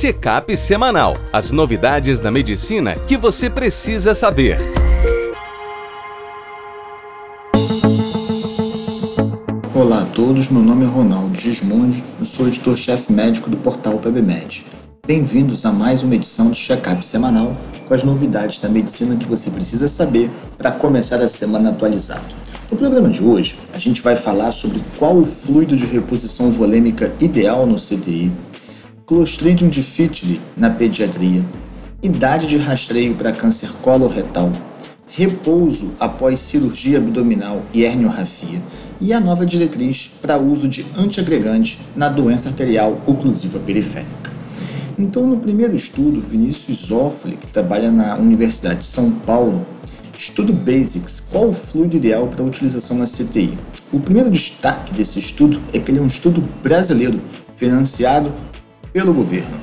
Check-up semanal. As novidades da medicina que você precisa saber. Olá a todos, meu nome é Ronaldo Gismondi, eu sou editor-chefe médico do portal PebMed. Bem-vindos a mais uma edição do Check-up semanal com as novidades da medicina que você precisa saber para começar a semana atualizado. No programa de hoje, a gente vai falar sobre qual o fluido de reposição volêmica ideal no CTI, Clostridium difficile na pediatria, idade de rastreio para câncer coloretal, repouso após cirurgia abdominal e herniorrafia e a nova diretriz para uso de antiagregante na doença arterial oclusiva periférica. Então, no primeiro estudo, Vinícius Zoffoli, que trabalha na Universidade de São Paulo, Estudo Basics: Qual o fluido ideal para utilização na CTI? O primeiro destaque desse estudo é que ele é um estudo brasileiro, financiado pelo governo.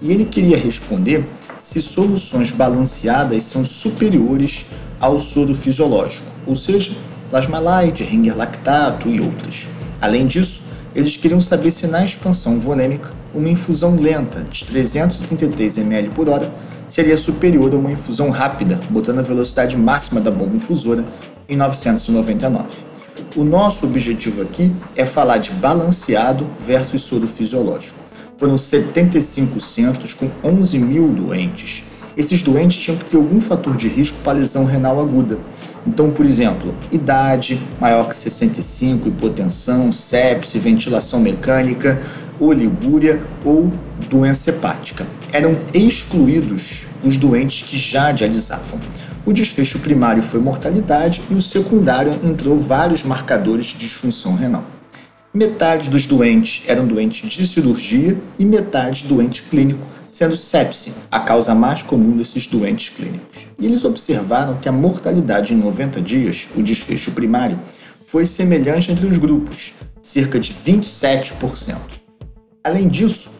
E ele queria responder se soluções balanceadas são superiores ao soro fisiológico, ou seja, plasma light, ringer lactato e outras. Além disso, eles queriam saber se na expansão volêmica uma infusão lenta de 333 ml por hora seria superior a uma infusão rápida, botando a velocidade máxima da bomba infusora em 999. O nosso objetivo aqui é falar de balanceado versus soro fisiológico. Foram 75 centros com 11 mil doentes. Esses doentes tinham que ter algum fator de risco para lesão renal aguda. Então, por exemplo, idade maior que 65, hipotensão, sepse, ventilação mecânica, oligúria ou doença hepática. Eram excluídos os doentes que já dialisavam. O desfecho primário foi mortalidade e o secundário entrou vários marcadores de disfunção renal. Metade dos doentes eram doentes de cirurgia e metade doente clínico, sendo sepse a causa mais comum desses doentes clínicos. E eles observaram que a mortalidade em 90 dias, o desfecho primário, foi semelhante entre os grupos, cerca de 27%. Além disso,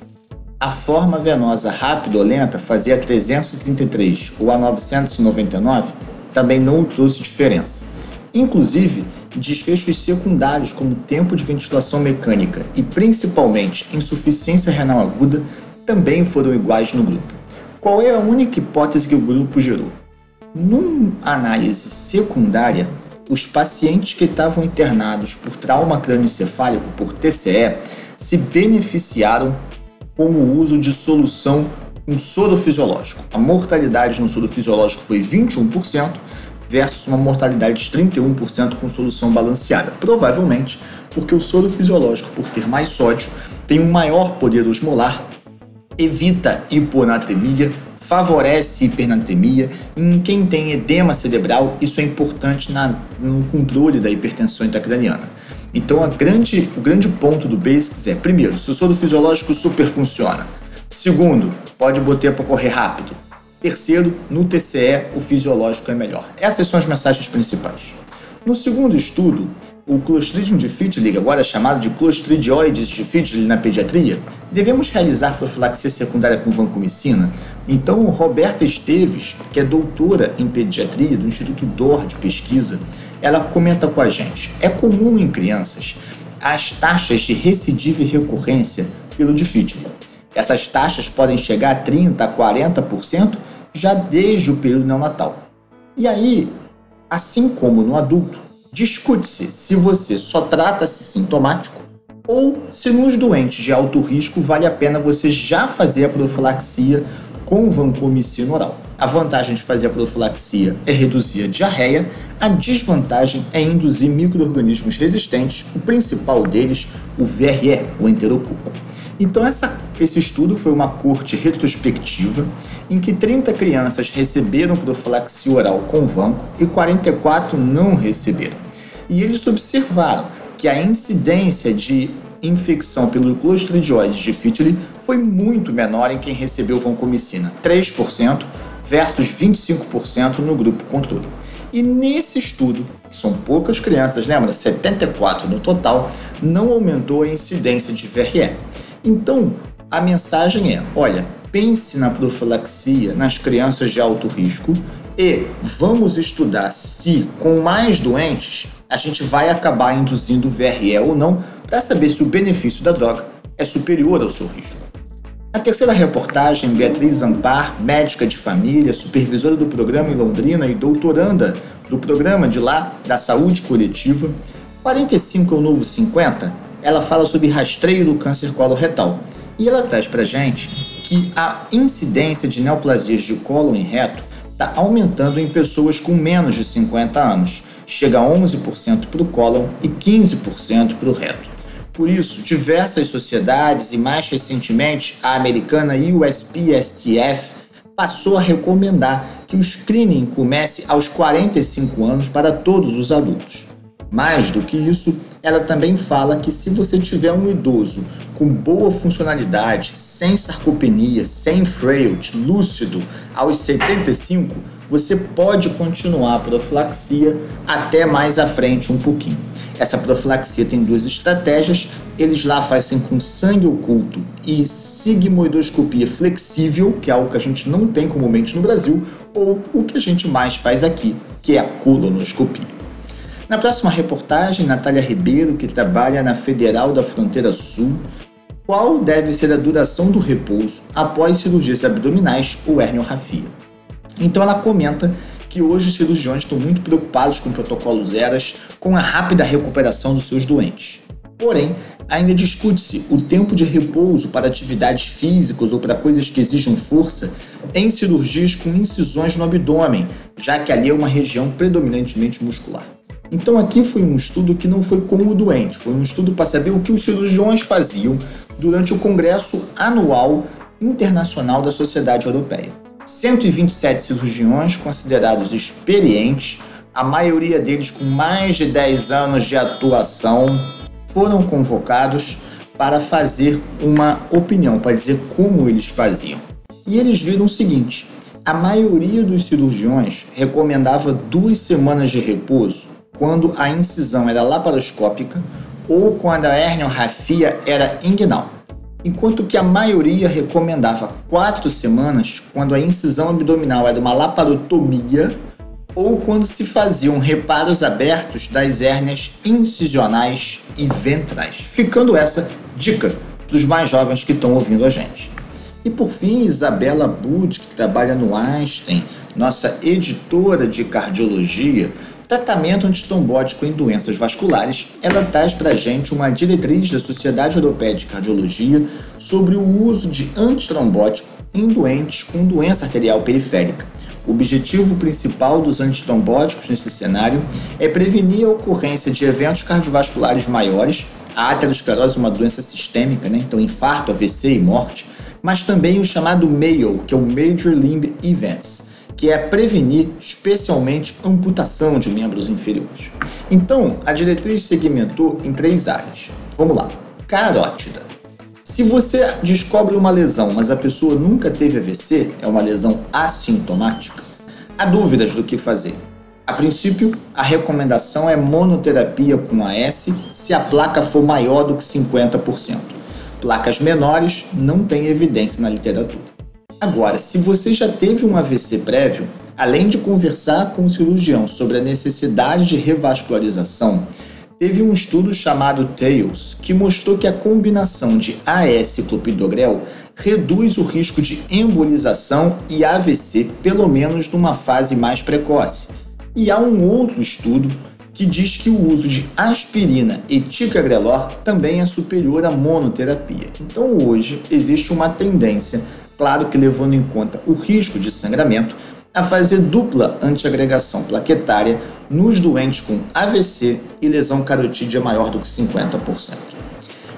a forma venosa rápida ou lenta fazia 333 ou a 999 também não trouxe diferença. Inclusive, desfechos secundários como tempo de ventilação mecânica e principalmente insuficiência renal aguda também foram iguais no grupo. Qual é a única hipótese que o grupo gerou? Numa análise secundária, os pacientes que estavam internados por trauma crânioencefálico por TCE se beneficiaram com o uso de solução com soro fisiológico. A mortalidade no soro fisiológico foi 21% versus uma mortalidade de 31% com solução balanceada. Provavelmente porque o soro fisiológico, por ter mais sódio, tem um maior poder osmolar, evita hiponatremia, favorece hipernatremia. Em quem tem edema cerebral, isso é importante na, no controle da hipertensão intracraniana. Então, grande, o grande ponto do Basics é, primeiro, se o soro fisiológico super funciona. Segundo, pode botar para correr rápido. Terceiro, no TCE, o fisiológico é melhor. Essas são as mensagens principais. No segundo estudo, o Clostridium difficile, agora chamado de Clostridioides difficile na pediatria, devemos realizar profilaxia secundária com vancomicina. Então, Roberta Esteves, que é doutora em pediatria do Instituto DOR de Pesquisa, ela comenta com a gente: é comum em crianças as taxas de recidiva e recorrência pelo difícil. Essas taxas podem chegar a 30% a 40% já desde o período neonatal. E aí, assim como no adulto, discute-se se você só trata-se sintomático ou se nos doentes de alto risco vale a pena você já fazer a profilaxia com vancomicina oral. A vantagem de fazer a profilaxia é reduzir a diarreia a desvantagem é induzir micro-organismos resistentes, o principal deles, o VRE, o enterococo. Então, essa, esse estudo foi uma corte retrospectiva em que 30 crianças receberam profilaxia oral com vanco e 44 não receberam. E eles observaram que a incidência de infecção pelo Clostridium difficile foi muito menor em quem recebeu vancomicina, 3% versus 25% no grupo controle. E nesse estudo, que são poucas crianças, lembra? 74 no total, não aumentou a incidência de VRE. Então, a mensagem é: olha, pense na profilaxia nas crianças de alto risco e vamos estudar se, com mais doentes, a gente vai acabar induzindo VRE ou não, para saber se o benefício da droga é superior ao seu risco. Na terceira reportagem, Beatriz Zampar, médica de família, supervisora do programa em Londrina e doutoranda do programa de lá da saúde coletiva, 45 é o novo 50, ela fala sobre rastreio do câncer coloretal. E ela traz pra gente que a incidência de neoplasias de colo em reto está aumentando em pessoas com menos de 50 anos. Chega a 11% para o cólon e 15% para o reto. Por isso, diversas sociedades e mais recentemente a americana USPSTF passou a recomendar que o screening comece aos 45 anos para todos os adultos. Mais do que isso, ela também fala que se você tiver um idoso com boa funcionalidade, sem sarcopenia, sem frailty, lúcido, aos 75, você pode continuar a profilaxia até mais à frente um pouquinho. Essa profilaxia tem duas estratégias. Eles lá fazem com sangue oculto e sigmoidoscopia flexível, que é algo que a gente não tem comumente no Brasil, ou o que a gente mais faz aqui, que é a colonoscopia. Na próxima reportagem, Natália Ribeiro, que trabalha na Federal da Fronteira Sul, qual deve ser a duração do repouso após cirurgias abdominais ou herniorrafia. Então ela comenta que hoje os cirurgiões estão muito preocupados com protocolos eras, com a rápida recuperação dos seus doentes. Porém, ainda discute-se o tempo de repouso para atividades físicas ou para coisas que exijam força em cirurgias com incisões no abdômen, já que ali é uma região predominantemente muscular. Então aqui foi um estudo que não foi com o doente, foi um estudo para saber o que os cirurgiões faziam durante o Congresso Anual Internacional da Sociedade Europeia. 127 cirurgiões considerados experientes, a maioria deles com mais de 10 anos de atuação, foram convocados para fazer uma opinião, para dizer como eles faziam. E eles viram o seguinte: a maioria dos cirurgiões recomendava duas semanas de repouso quando a incisão era laparoscópica ou quando a herniorrafia era inguinal, enquanto que a maioria recomendava quatro semanas quando a incisão abdominal era uma laparotomia ou quando se faziam reparos abertos das hérnias incisionais e ventrais. Ficando essa dica para os mais jovens que estão ouvindo a gente. E por fim, Isabela Bud, que trabalha no Einstein, nossa editora de cardiologia, tratamento antitrombótico em doenças vasculares, ela traz para gente uma diretriz da Sociedade Europeia de Cardiologia sobre o uso de antitrombótico em doentes com doença arterial periférica. O objetivo principal dos antitrombóticos nesse cenário é prevenir a ocorrência de eventos cardiovasculares maiores, a aterosclerose é uma doença sistêmica, né? então infarto, AVC e morte, mas também o chamado MAO, que é o Major Limb Events, que é prevenir especialmente amputação de membros inferiores. Então, a diretriz segmentou em três áreas. Vamos lá. Carótida. Se você descobre uma lesão, mas a pessoa nunca teve AVC, é uma lesão assintomática, há dúvidas do que fazer. A princípio, a recomendação é monoterapia com AS se a placa for maior do que 50%. Placas menores não têm evidência na literatura. Agora, se você já teve um AVC prévio, além de conversar com o cirurgião sobre a necessidade de revascularização, teve um estudo chamado TAILS que mostrou que a combinação de AS e clopidogrel reduz o risco de embolização e AVC, pelo menos numa fase mais precoce. E há um outro estudo que diz que o uso de aspirina e ticagrelor também é superior à monoterapia. Então hoje existe uma tendência claro que levando em conta o risco de sangramento, a fazer dupla antiagregação plaquetária nos doentes com AVC e lesão carotídea maior do que 50%.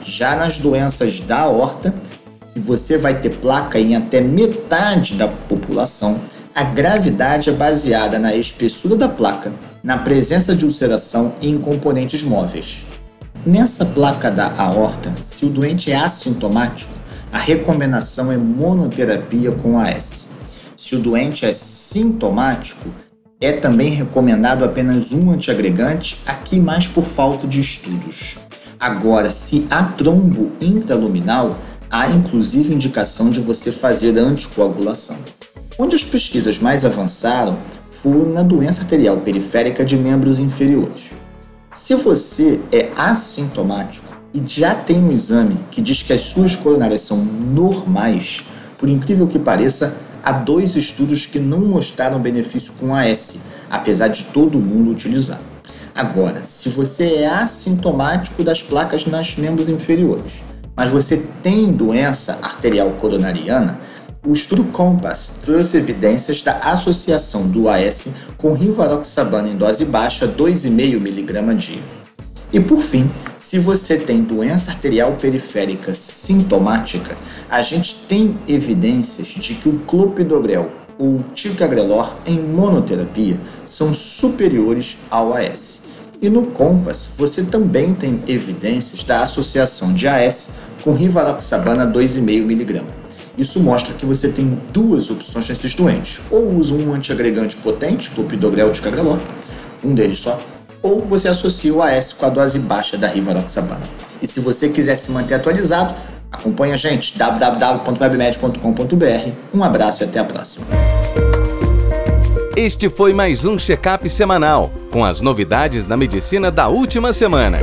Já nas doenças da aorta, você vai ter placa em até metade da população, a gravidade é baseada na espessura da placa, na presença de ulceração e em componentes móveis. Nessa placa da aorta, se o doente é assintomático, a recomendação é monoterapia com AS. Se o doente é sintomático, é também recomendado apenas um antiagregante, aqui mais por falta de estudos. Agora, se há trombo intraluminal, há inclusive indicação de você fazer anticoagulação. Onde as pesquisas mais avançaram foram na doença arterial periférica de membros inferiores. Se você é assintomático, e já tem um exame que diz que as suas coronárias são normais, por incrível que pareça, há dois estudos que não mostraram benefício com AS, apesar de todo mundo utilizar. Agora, se você é assintomático das placas nas membros inferiores, mas você tem doença arterial coronariana, o estudo COMPASS trouxe evidências da associação do AS com rivaroxabana em dose baixa 2,5 mg dia. E por fim, se você tem doença arterial periférica sintomática, a gente tem evidências de que o clopidogrel ou ticagrelor em monoterapia são superiores ao AS. E no COMPASS, você também tem evidências da associação de AS com rivaroxabana 2,5mg. Isso mostra que você tem duas opções nesses doentes. Ou usa um antiagregante potente, clopidogrel de cagrelor, um deles só, ou você associa o AS com a dose baixa da rivaroxabana. E se você quiser se manter atualizado, acompanhe a gente www.webmed.com.br. Um abraço e até a próxima. Este foi mais um check-up semanal com as novidades da medicina da última semana.